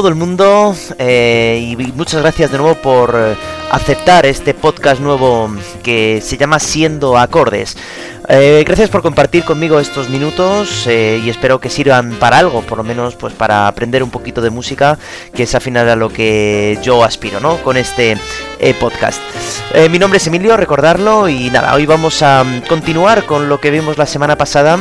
Todo el mundo eh, y muchas gracias de nuevo por eh, aceptar este podcast nuevo que se llama Siendo Acordes. Eh, gracias por compartir conmigo estos minutos y espero que sirvan para algo, por lo menos pues para aprender un poquito de música, que es al final a lo que yo aspiro, ¿no? Con este podcast. mi nombre es Emilio, recordarlo y nada, hoy vamos a mm, continuar con lo que vimos la semana pasada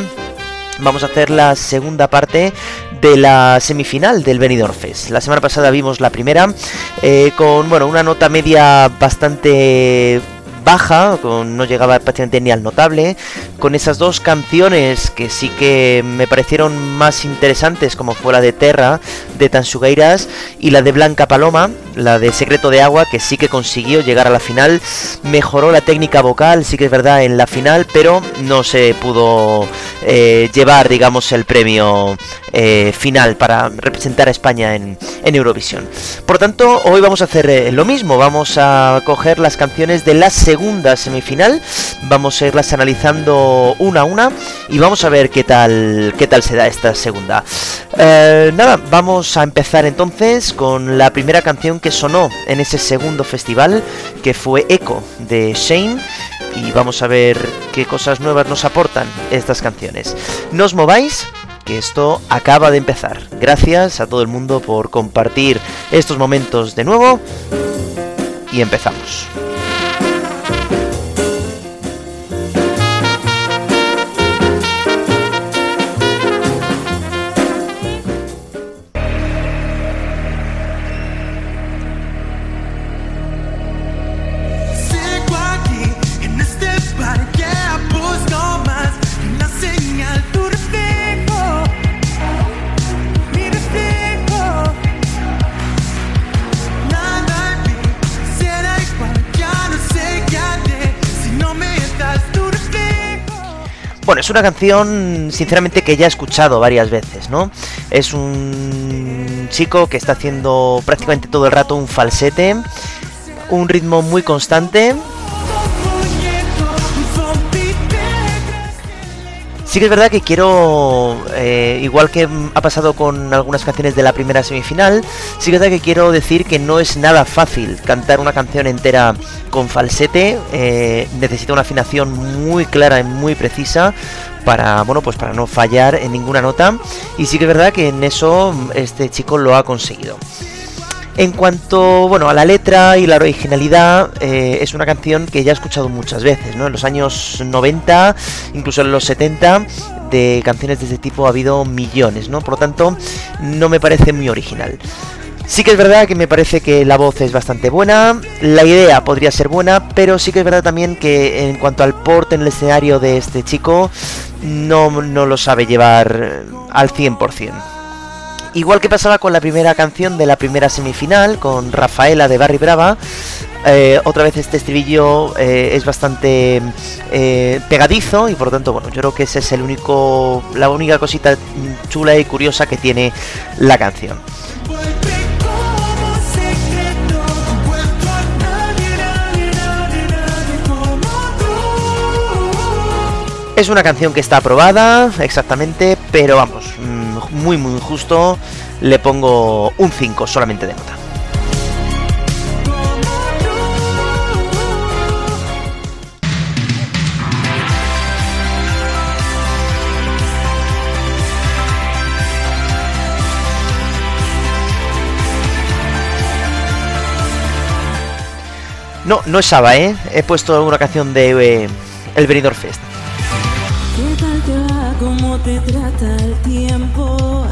vamos a hacer la segunda parte de la semifinal del Benidorm Fest. La semana pasada vimos la primera eh, con bueno una nota media bastante baja, con, no llegaba prácticamente ni al notable, con esas dos canciones que sí que me parecieron más interesantes, como fue la de Terra, de Tansugeiras, y la de Blanca Paloma, la de Secreto de Agua, que sí que consiguió llegar a la final, mejoró la técnica vocal, sí que es verdad, en la final, pero no se pudo eh, llevar, digamos, el premio eh, final para representar a España en, Eurovisión. Por tanto, hoy vamos a hacer eh, lo mismo, vamos a coger las canciones de la segunda semifinal, vamos a irlas analizando una a una y vamos a ver qué tal, qué tal se da esta segunda. Nada, vamos a empezar entonces con la primera canción que sonó en ese segundo festival, que fue Echo de Shane y vamos a ver qué cosas nuevas nos aportan estas canciones. No os mováis, que esto acaba de empezar. Gracias a todo el mundo por compartir estos momentos de nuevo y empezamos. Es una canción, sinceramente, que ya he escuchado varias veces, ¿no? Es un chico que está haciendo prácticamente todo el rato un falsete, un ritmo muy constante Sí que es verdad que quiero, eh, igual que ha pasado con algunas canciones de la primera semifinal, sí que es verdad que quiero decir que no es nada fácil cantar una canción entera con falsete, eh, necesita una afinación muy clara y muy precisa para, bueno, pues para no fallar en ninguna nota, y sí que es verdad que en eso este chico lo ha conseguido. En cuanto bueno, a la letra y la originalidad, eh, es una canción que ya he escuchado muchas veces, ¿no? En los años 90, incluso en los 70, de canciones de este tipo ha habido millones, ¿no? Por lo tanto, no me parece muy original. Sí que es verdad que me parece que la voz es bastante buena, la idea podría ser buena, pero sí que es verdad también que en cuanto al port en el escenario de este chico, no, no lo sabe llevar al 100%. Igual que pasaba con la primera canción de la primera semifinal, con Rafaela de Barry Brava, eh, otra vez este estribillo eh, es bastante eh, pegadizo y por lo tanto, bueno, yo creo que ese es el único, la única cosita chula y curiosa que tiene la canción. Es una canción que está aprobada, exactamente, pero vamos, mm, muy muy justo, le pongo un 5 solamente de nota. No, no es Saba, ¿eh? He puesto una canción de eh, El Benidorm Fest. ¿Cómo te trata el tiempo?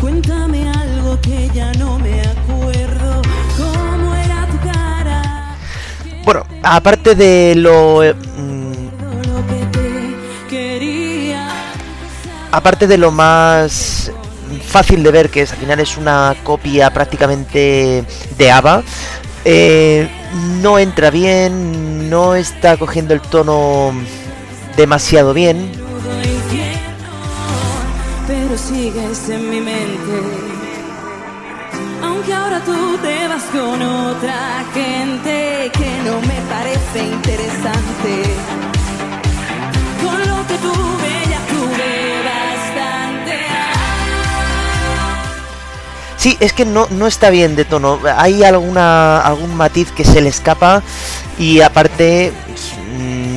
Cuéntame algo que ya no me acuerdo. ¿Cómo era tu cara? Bueno, aparte de lo... Eh, aparte de lo más fácil de ver, que es, al final es una copia prácticamente de ABBA, eh, no entra bien, no está cogiendo el tono demasiado bien sigues en mi mente. Aunque ahora tú te vas con otra gente que no me parece interesante. Con lo que tuve ya tuve bastante. Sí, es que no, no está bien de tono. Hay alguna algún matiz que se le escapa y aparte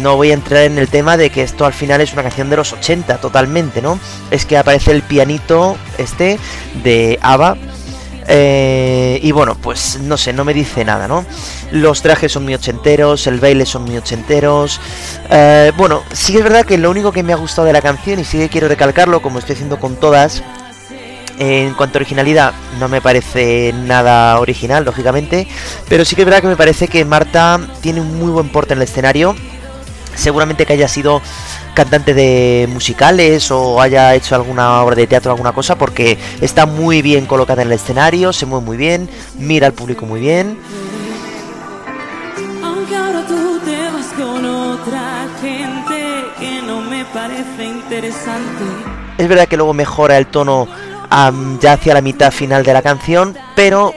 no voy a entrar en el tema de que esto al final es una canción de los 80 totalmente, ¿no? Es que aparece el pianito este de ABBA eh, y bueno, pues no sé, no me dice nada, ¿no? Los trajes son muy ochenteros, el baile son muy ochenteros. Eh, bueno, sí es verdad que lo único que me ha gustado de la canción, y sí que quiero recalcarlo, como estoy haciendo con todas, en cuanto a originalidad, no me parece nada original, lógicamente, pero sí que es verdad que me parece que Marta tiene un muy buen porte en el escenario. Seguramente que haya sido cantante de musicales o haya hecho alguna obra de teatro alguna cosa porque está muy bien colocada en el escenario, se mueve muy bien, mira al público muy bien. Aunque ahora tú te vas con otra gente que no me parece interesante. Es verdad que luego mejora el tono ya hacia la mitad final de la canción, pero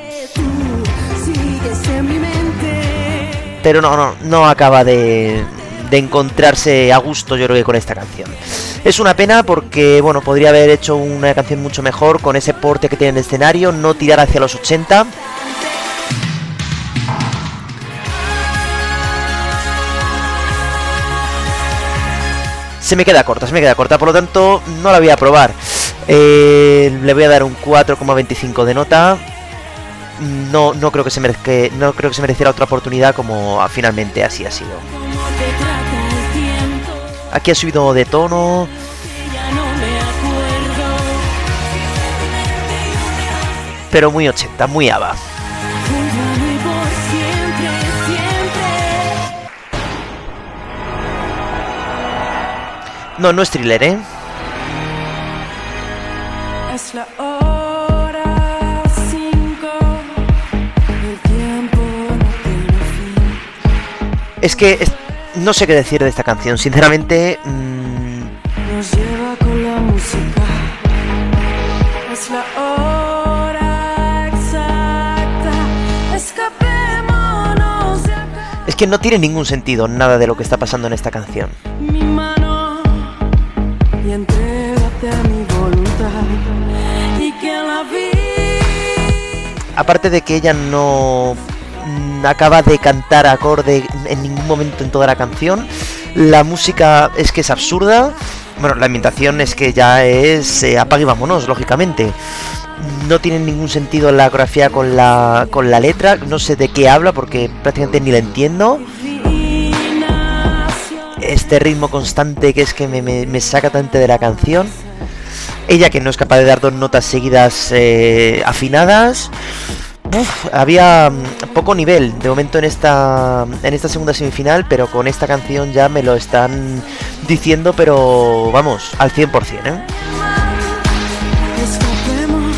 pero no, no, no acaba de, de encontrarse a gusto yo creo que con esta canción. Es una pena porque, bueno, podría haber hecho una canción mucho mejor con ese porte que tiene en el escenario, no tirar hacia los 80. Se me queda corta, se me queda corta, por lo tanto no la voy a probar. Eh, le voy a dar un 4,25 de nota no, no creo que se merezca, no creo que se mereciera otra oportunidad como finalmente así ha sido. Aquí ha subido de tono, pero muy 80, muy ABBA. No, no es thriller, ¿eh? Es la hora cinco. El tiempo no tiene fin. Es que es- no sé qué decir de esta canción, sinceramente. mm, Nos lleva con la música. Es la hora exacta. Escapémonos de acá. es que no tiene ningún sentido nada de lo que está pasando en esta canción. Mi mano y entrégate a mi voluntad. Y que la vida. Aparte de que ella no acaba de cantar acorde en ningún momento en toda la canción, la música es que es absurda. Bueno, la ambientación es que ya es eh, apague y vámonos, lógicamente. No tiene ningún sentido la coreografía con la, con la letra. No sé de qué habla porque prácticamente ni la entiendo. Este ritmo constante que es que me, saca tanto de la canción. Ella que no es capaz de dar dos notas seguidas eh, afinadas. Uf, había mm, poco nivel de momento en esta en esta segunda semifinal, pero con esta canción ya me lo están diciendo, pero vamos, al 100%, ¿eh? Escapemos,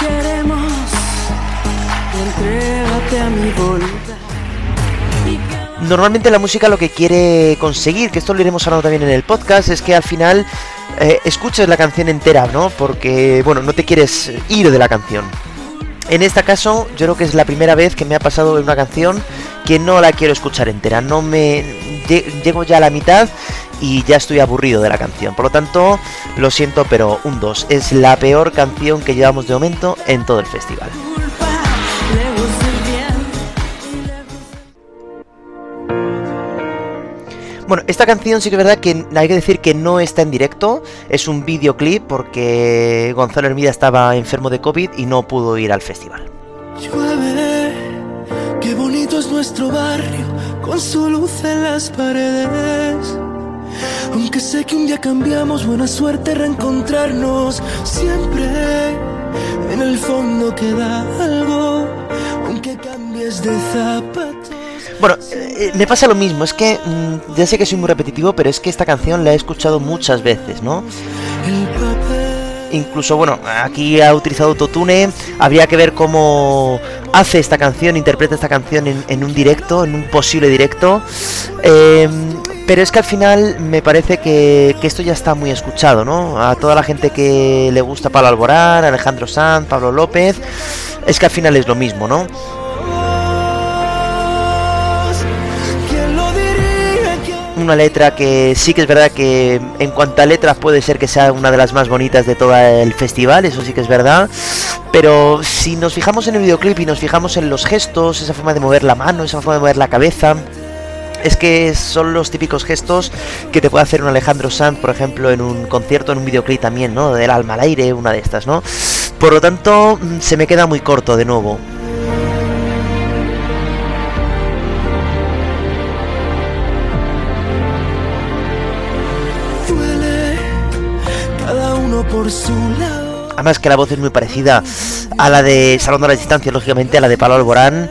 queremos. Entrégate a mi voluntad. Y que Normalmente la música lo que quiere conseguir, que esto lo iremos hablando también en el podcast, es que al final eh, escuches la canción entera, ¿no? Porque, bueno, no te quieres ir de la canción. En este caso, yo creo que es la primera vez que me ha pasado en una canción que no la quiero escuchar entera. No me lle- llego ya a la mitad y ya estoy aburrido de la canción. Por lo tanto, lo siento, pero un 2. Es la peor canción que llevamos de momento en todo el festival. Bueno, esta canción sí que es verdad que hay que decir que no está en directo, es un videoclip porque Gonzalo Hermida estaba enfermo de COVID y no pudo ir al festival. Llueve, qué bonito es nuestro barrio, con su luz en las paredes. Aunque sé que un día cambiamos, buena suerte reencontrarnos. Siempre en el fondo queda algo, aunque cambies de zapatos. Bueno, eh, me pasa lo mismo, es que mm, ya sé que soy muy repetitivo, pero es que esta canción la he escuchado muchas veces, ¿no? Incluso, bueno, aquí ha utilizado autotune, habría que ver cómo hace esta canción, interpreta esta canción en, un directo, en un posible directo. Eh, pero es que al final me parece que, que esto ya está muy escuchado, ¿no? A toda la gente que le gusta Pablo Alborán, Alejandro Sanz, Pablo López, es que al final es lo mismo, ¿no? Una letra que sí que es verdad que en cuanto a letras puede ser que sea una de las más bonitas de todo el festival, eso sí que es verdad. Pero si nos fijamos en el videoclip y nos fijamos en los gestos, esa forma de mover la mano, esa forma de mover la cabeza, es que son los típicos gestos que te puede hacer un Alejandro Sanz, por ejemplo, en un concierto, en un videoclip también, ¿no? Del alma al aire, una de estas, ¿no? Por lo tanto, mm, se me queda muy corto de nuevo. Además que la voz es muy parecida a la de Salón a la Distancia, lógicamente, a la de Pablo Alborán.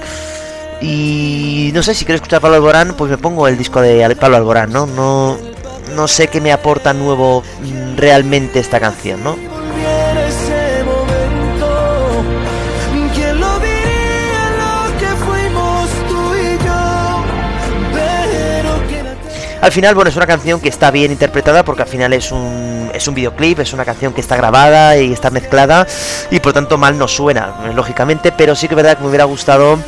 Y no sé, si quiero escuchar Pablo Alborán, pues me pongo el disco de Pablo Alborán, ¿no? No, no sé qué me aporta nuevo mm, realmente esta canción, ¿no? Al final, bueno, es una canción que está bien interpretada porque al final es un, es un videoclip, es una canción que está grabada y está mezclada y por tanto mal no suena, lógicamente, pero sí que es verdad que me hubiera gustado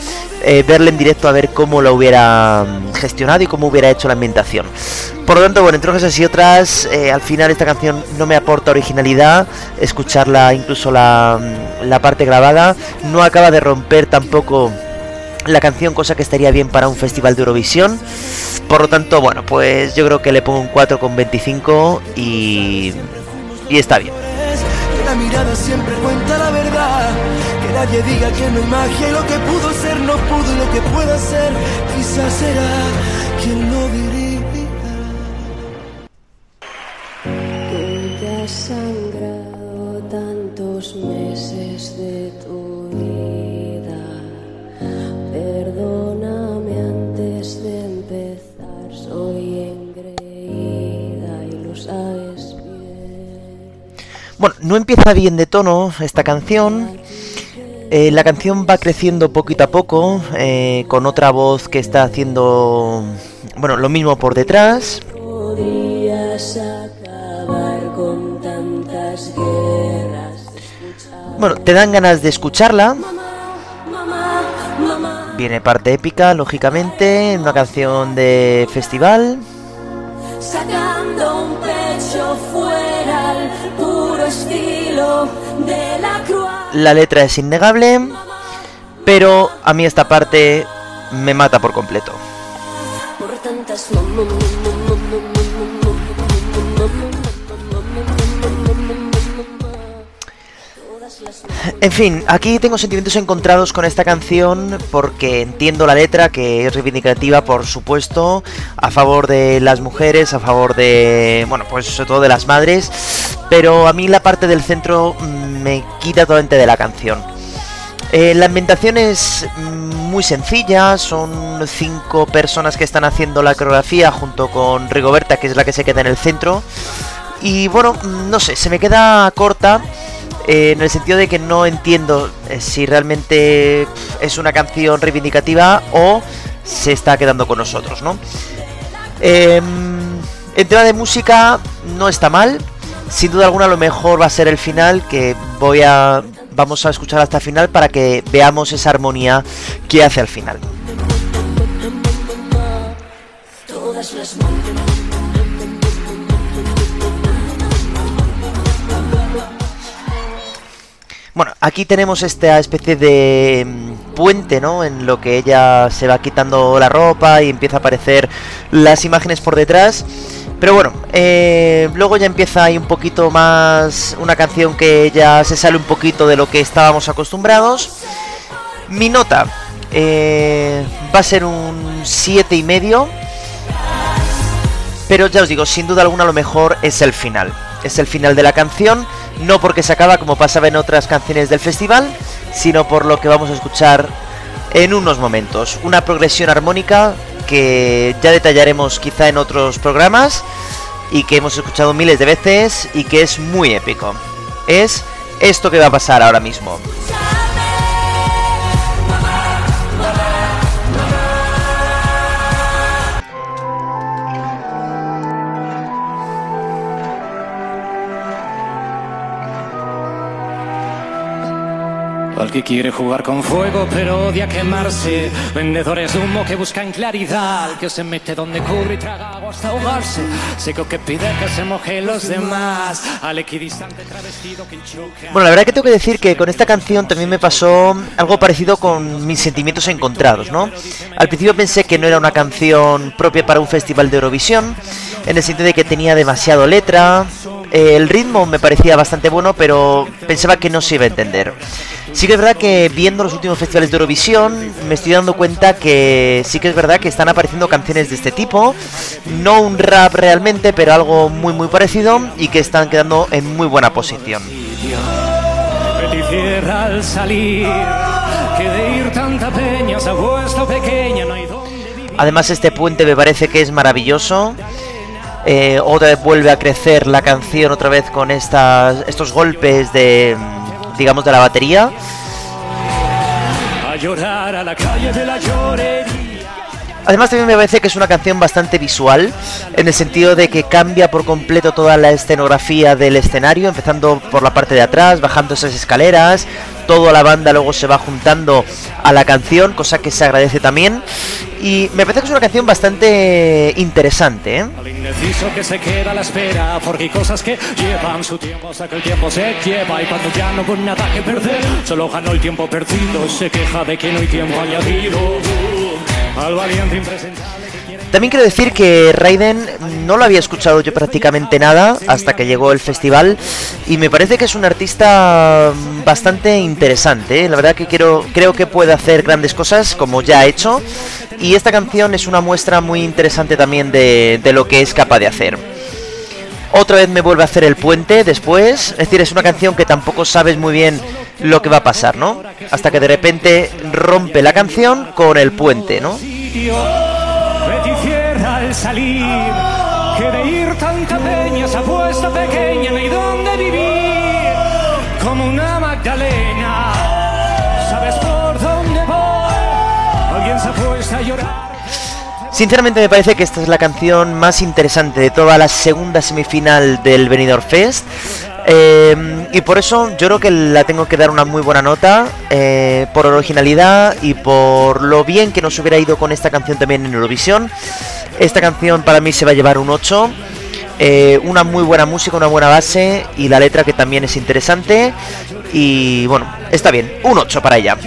eh, verle en directo a ver cómo lo hubiera mm, gestionado y cómo hubiera hecho la ambientación. Por lo tanto, bueno, entre unas y otras, eh, al final esta canción no me aporta originalidad, escucharla incluso la, mm, la parte grabada, no acaba de romper tampoco la canción, cosa que estaría bien para un festival de Eurovisión. Por lo tanto, bueno, pues yo creo que le pongo un 4,25 y, y está bien. Que la mirada siempre cuenta la verdad. Que nadie diga que no hay magia y lo que pudo ser no pudo y lo que pueda ser quizás será quien lo diría. Tú has sangrado tantos meses de tu Bueno, no empieza bien de tono esta canción. Eh, la canción va creciendo poquito a poco, eh, con otra voz que está haciendo, bueno, lo mismo por detrás. Bueno, te dan ganas de escucharla. Viene parte épica, lógicamente, una canción de festival. Estilo de la cruz. La letra es innegable, pero a mí esta parte me mata por completo. Por tantas En fin, aquí tengo sentimientos encontrados con esta canción porque entiendo la letra que es reivindicativa, por supuesto, a favor de las mujeres, a favor de, bueno, pues sobre todo de las madres, pero a mí la parte del centro mm, me quita totalmente de la canción. Eh, la ambientación es muy sencilla, son cinco personas que están haciendo la coreografía junto con Rigoberta, que es la que se queda en el centro. Y bueno, mm, no sé, se me queda corta eh, en el sentido de que no entiendo eh, si realmente es una canción reivindicativa o se está quedando con nosotros, ¿no? Em, en tema de música no está mal. Sin duda alguna lo mejor va a ser el final, que voy a vamos a escuchar hasta el final para que veamos esa armonía que hace al final. Bueno, aquí tenemos esta especie de mm, puente, ¿no? En lo que ella se va quitando la ropa y empieza a aparecer las imágenes por detrás. Pero bueno, eh, luego ya empieza ahí un poquito más una canción que ya se sale un poquito de lo que estábamos acostumbrados. Mi nota eh, va a ser un siete y medio. Pero ya os digo, sin duda alguna lo mejor es el final. Es el final de la canción, no porque se acaba como pasaba en otras canciones del festival, sino por lo que vamos a escuchar en unos momentos. Una progresión armónica que ya detallaremos quizá en otros programas y que hemos escuchado miles de veces y que es muy épico. Es esto que va a pasar ahora mismo. Que quiere jugar con fuego pero odia quemarse. Vendedores de humo que buscan claridad, que se mete donde cubre y traga agua hasta ahogarse. Seco que pide que se moje los demás, al equidistante travestido que choca. Bueno, la verdad que tengo que decir que con esta canción también me pasó algo parecido con mis sentimientos encontrados, ¿no? Al principio pensé que no era una canción propia para un festival de Eurovisión, en el sentido de que tenía demasiado letra, eh, el ritmo me parecía bastante bueno, pero pensaba que no se iba a entender. Sí que es verdad que viendo los últimos festivales de Eurovisión me estoy dando cuenta que sí que es verdad que están apareciendo canciones de este tipo, no un rap realmente, pero algo muy muy parecido y que están quedando en muy buena posición. Betty cierra al salir, que de ir tanta peña se ha puesto pequeña, no hay dónde vivir. Además este puente me parece que es maravilloso. Eh, otra vez vuelve a crecer la canción otra vez con estas, estos golpes de, digamos, de la batería. Además también me parece que es una canción bastante visual, en el sentido de que cambia por completo toda la escenografía del escenario, empezando por la parte de atrás, bajando esas escaleras, toda la banda luego se va juntando a la canción, cosa que se agradece también. Y me parece que es una canción bastante interesante, ¿eh? Al indeciso que se queda a la espera, porque hay cosas que llevan su tiempo hasta que el tiempo se lleva. Y cuando ya no hubo nada que perder, solo ganó el tiempo perdido. Se queja de que no hay tiempo añadido. Al valiente impresentable. También quiero decir que Raiden no lo había escuchado yo prácticamente nada hasta que llegó el festival y me parece que es un artista bastante interesante. ¿eh? La verdad que quiero, creo que puede hacer grandes cosas como ya ha hecho y esta canción es una muestra muy interesante también de, de lo que es capaz de hacer. Otra vez me vuelve a hacer el puente después. Es decir, es una canción que tampoco sabes muy bien lo que va a pasar, ¿no? Hasta que de repente rompe la canción con el puente, ¿no? Salir, que de ir tanta peña pequeña, no hay. Como una Magdalena, ¿sabes por dónde voy? Alguien se ha puesto a. Sinceramente me parece que esta es la canción más interesante de toda la segunda semifinal del Benidorm Fest. Eh, y por eso yo creo que la tengo que dar una muy buena nota eh, por originalidad y por lo bien que nos hubiera ido con esta canción también en Eurovisión. Esta canción para mí se va a llevar un 8. eh, una muy buena música, una buena base y la letra que también es interesante. Y bueno, está bien, un 8 para ella.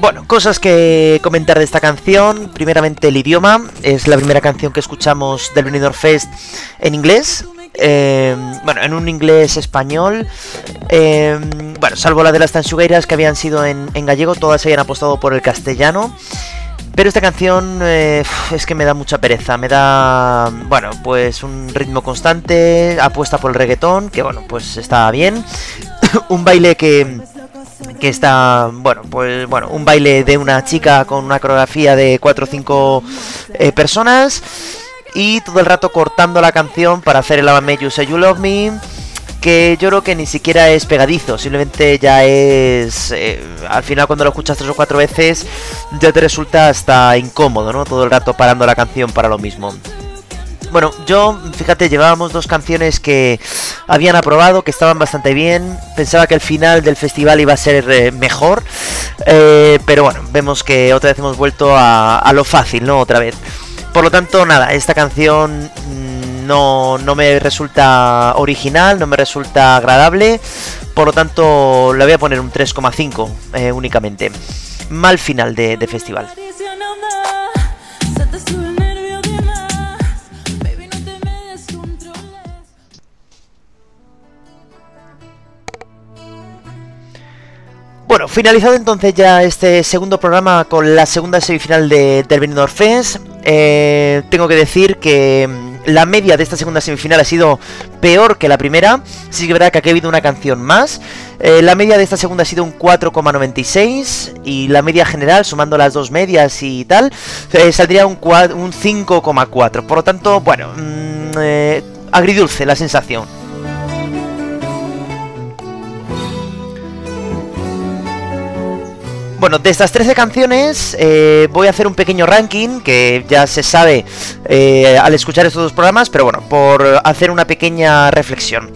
Bueno, cosas que comentar de esta canción. Primeramente el idioma. Es la primera canción que escuchamos del Benidorm Fest en inglés. Eh, bueno, en un inglés español. Eh, bueno, salvo la de las tansugueiras que habían sido en, en gallego, todas habían apostado por el castellano. Pero esta canción eh, es que me da mucha pereza, me da, bueno, pues un ritmo constante, apuesta por el reggaetón, que bueno, pues está bien. un baile que, que está, bueno, pues bueno, un baile de una chica con una coreografía de 4 o 5 personas y todo el rato cortando la canción para hacer el Ava You Say You Love Me que yo creo que ni siquiera es pegadizo, simplemente ya es... eh, al final cuando lo escuchas tres o cuatro veces ya te resulta hasta incómodo, ¿no? Todo el rato parando la canción para lo mismo. Bueno, yo, fíjate, llevábamos dos canciones que habían aprobado, que estaban bastante bien. Pensaba que el final del festival iba a ser eh, mejor. eh, pero bueno, vemos que otra vez hemos vuelto a, lo fácil, ¿no? Otra vez. Por lo tanto, nada, esta canción mm, no, no me resulta original, no me resulta agradable. Por lo tanto, le voy a poner un 3,5 eh, únicamente. Mal final de festival. Bueno, finalizado entonces ya este segundo programa con la segunda semifinal de, del Benidorm eh, tengo que decir que mm, la media de esta segunda semifinal ha sido peor que la primera. Sí que es verdad que aquí ha habido una canción más. Eh, la media de esta segunda ha sido un 4,96 y la media general, sumando las dos medias y tal, eh, saldría un, cua- un 5,4. Por lo tanto, bueno, mm, agridulce la sensación. Bueno, de estas 13 canciones eh, voy a hacer un pequeño ranking que ya se sabe eh, al escuchar estos dos programas, pero bueno, por hacer una pequeña reflexión.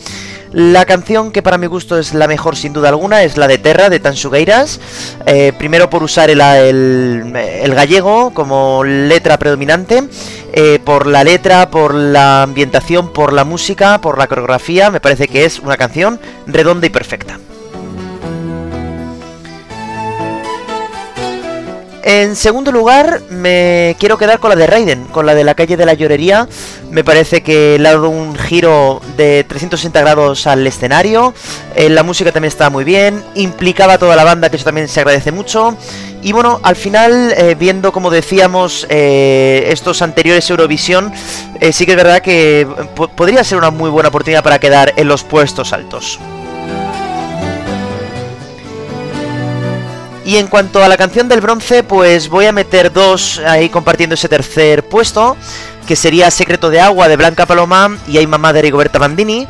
La canción que para mi gusto es la mejor sin duda alguna es la de Terra de Tansugueiras. Eh, primero por usar el, gallego como letra predominante. eh, por la letra, por la ambientación, por la música, por la coreografía. Me parece que es una canción redonda y perfecta. En segundo lugar, me quiero quedar con la de Raiden, con la de la calle de la llorería. Me parece que le ha dado un giro de 360 grados al escenario. Eh, la música también estaba muy bien, implicaba a toda la banda, que eso también se agradece mucho. Y bueno, al final, eh, viendo como decíamos eh, estos anteriores Eurovisión, sí que es verdad que po- podría ser una muy buena oportunidad para quedar en los puestos altos. Y en cuanto a la canción del bronce, pues voy a meter dos ahí compartiendo ese tercer puesto, que sería Secreto de Agua de Blanca Paloma y Ay Mamá de Rigoberta Bandini.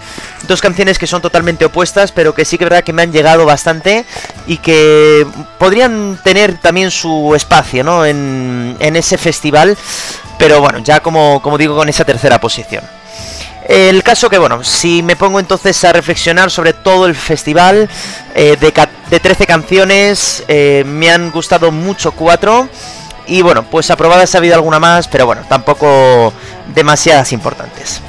Dos canciones que son totalmente opuestas, pero que sí que es verdad que me han llegado bastante y que podrían tener también su espacio, ¿no? En, en ese festival, pero bueno, ya como, como digo, con esa tercera posición. El caso que, bueno, si me pongo entonces a reflexionar sobre todo el festival, eh, de, de 13 canciones, eh, me han gustado mucho 4. Y bueno, pues aprobadas ha habido alguna más, pero bueno, tampoco demasiadas importantes.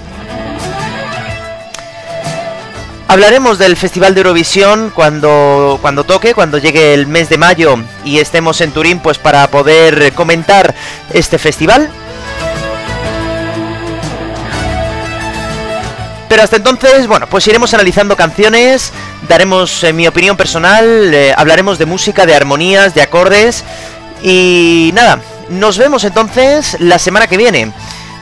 Hablaremos del Festival de Eurovisión cuando, cuando toque, cuando llegue el mes de mayo y estemos en Turín, pues para poder comentar este festival. Pero hasta entonces, bueno, pues iremos analizando canciones, daremos eh, mi opinión personal, eh, hablaremos de música, de armonías, de acordes y nada, nos vemos entonces la semana que viene.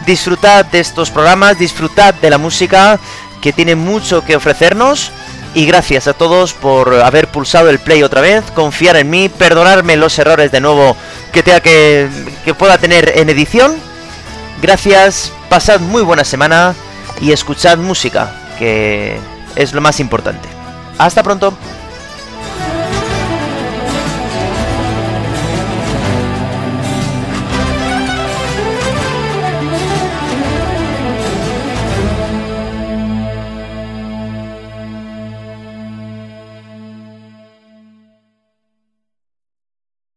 Disfrutad de estos programas, disfrutad de la música que tiene mucho que ofrecernos y gracias a todos por haber pulsado el play otra vez, confiar en mí, perdonarme los errores de nuevo que tenga que, que pueda tener en edición. Gracias, pasad muy buena semana y escuchad música, que es lo más importante. Hasta pronto.